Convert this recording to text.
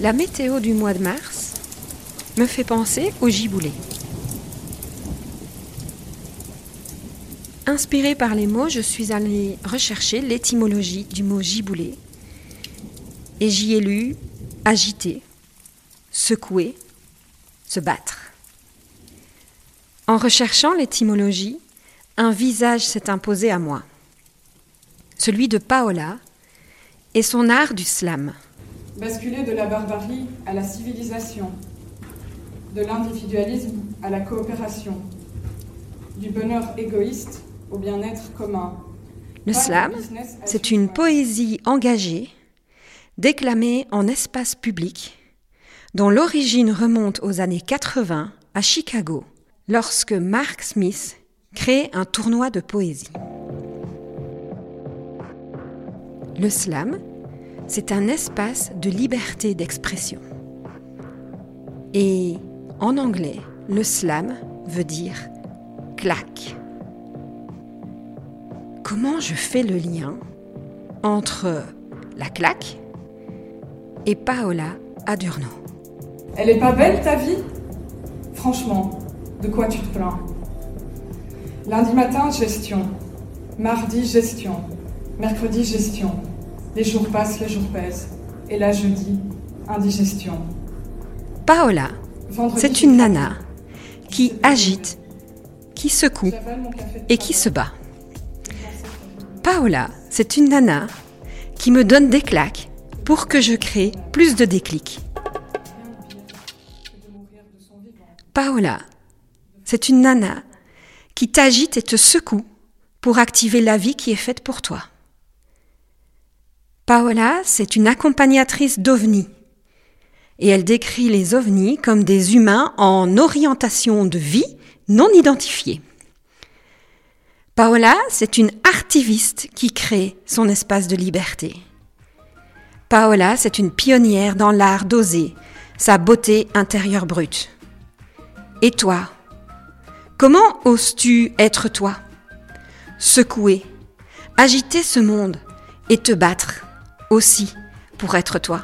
La météo du mois de mars me fait penser au giboulé. Inspirée par les mots, je suis allée rechercher l'étymologie du mot giboulé et j'y ai lu agiter, secouer, se battre. En recherchant l'étymologie, un visage s'est imposé à moi, celui de Paola et son art du slam basculer de la barbarie à la civilisation, de l'individualisme à la coopération, du bonheur égoïste au bien-être commun. Le slam, c'est une poésie engagée, déclamée en espace public, dont l'origine remonte aux années 80 à Chicago, lorsque Mark Smith crée un tournoi de poésie. Le slam c'est un espace de liberté d'expression. Et en anglais, le slam veut dire claque. Comment je fais le lien entre la claque et Paola Adurno? Elle est pas belle ta vie? Franchement, de quoi tu te plains? Lundi matin, gestion. Mardi, gestion. Mercredi, gestion. Les jours passent, les jours pèsent. Et là, je dis indigestion. Paola, c'est une nana qui agite, qui secoue et qui se bat. Paola, c'est une nana qui me donne des claques pour que je crée plus de déclics. Paola, c'est une nana qui t'agite et te secoue pour activer la vie qui est faite pour toi. Paola, c'est une accompagnatrice d'ovnis. Et elle décrit les ovnis comme des humains en orientation de vie non identifiée. Paola, c'est une artiviste qui crée son espace de liberté. Paola, c'est une pionnière dans l'art d'oser, sa beauté intérieure brute. Et toi Comment oses-tu être toi? Secouer, agiter ce monde et te battre? Aussi pour être toi.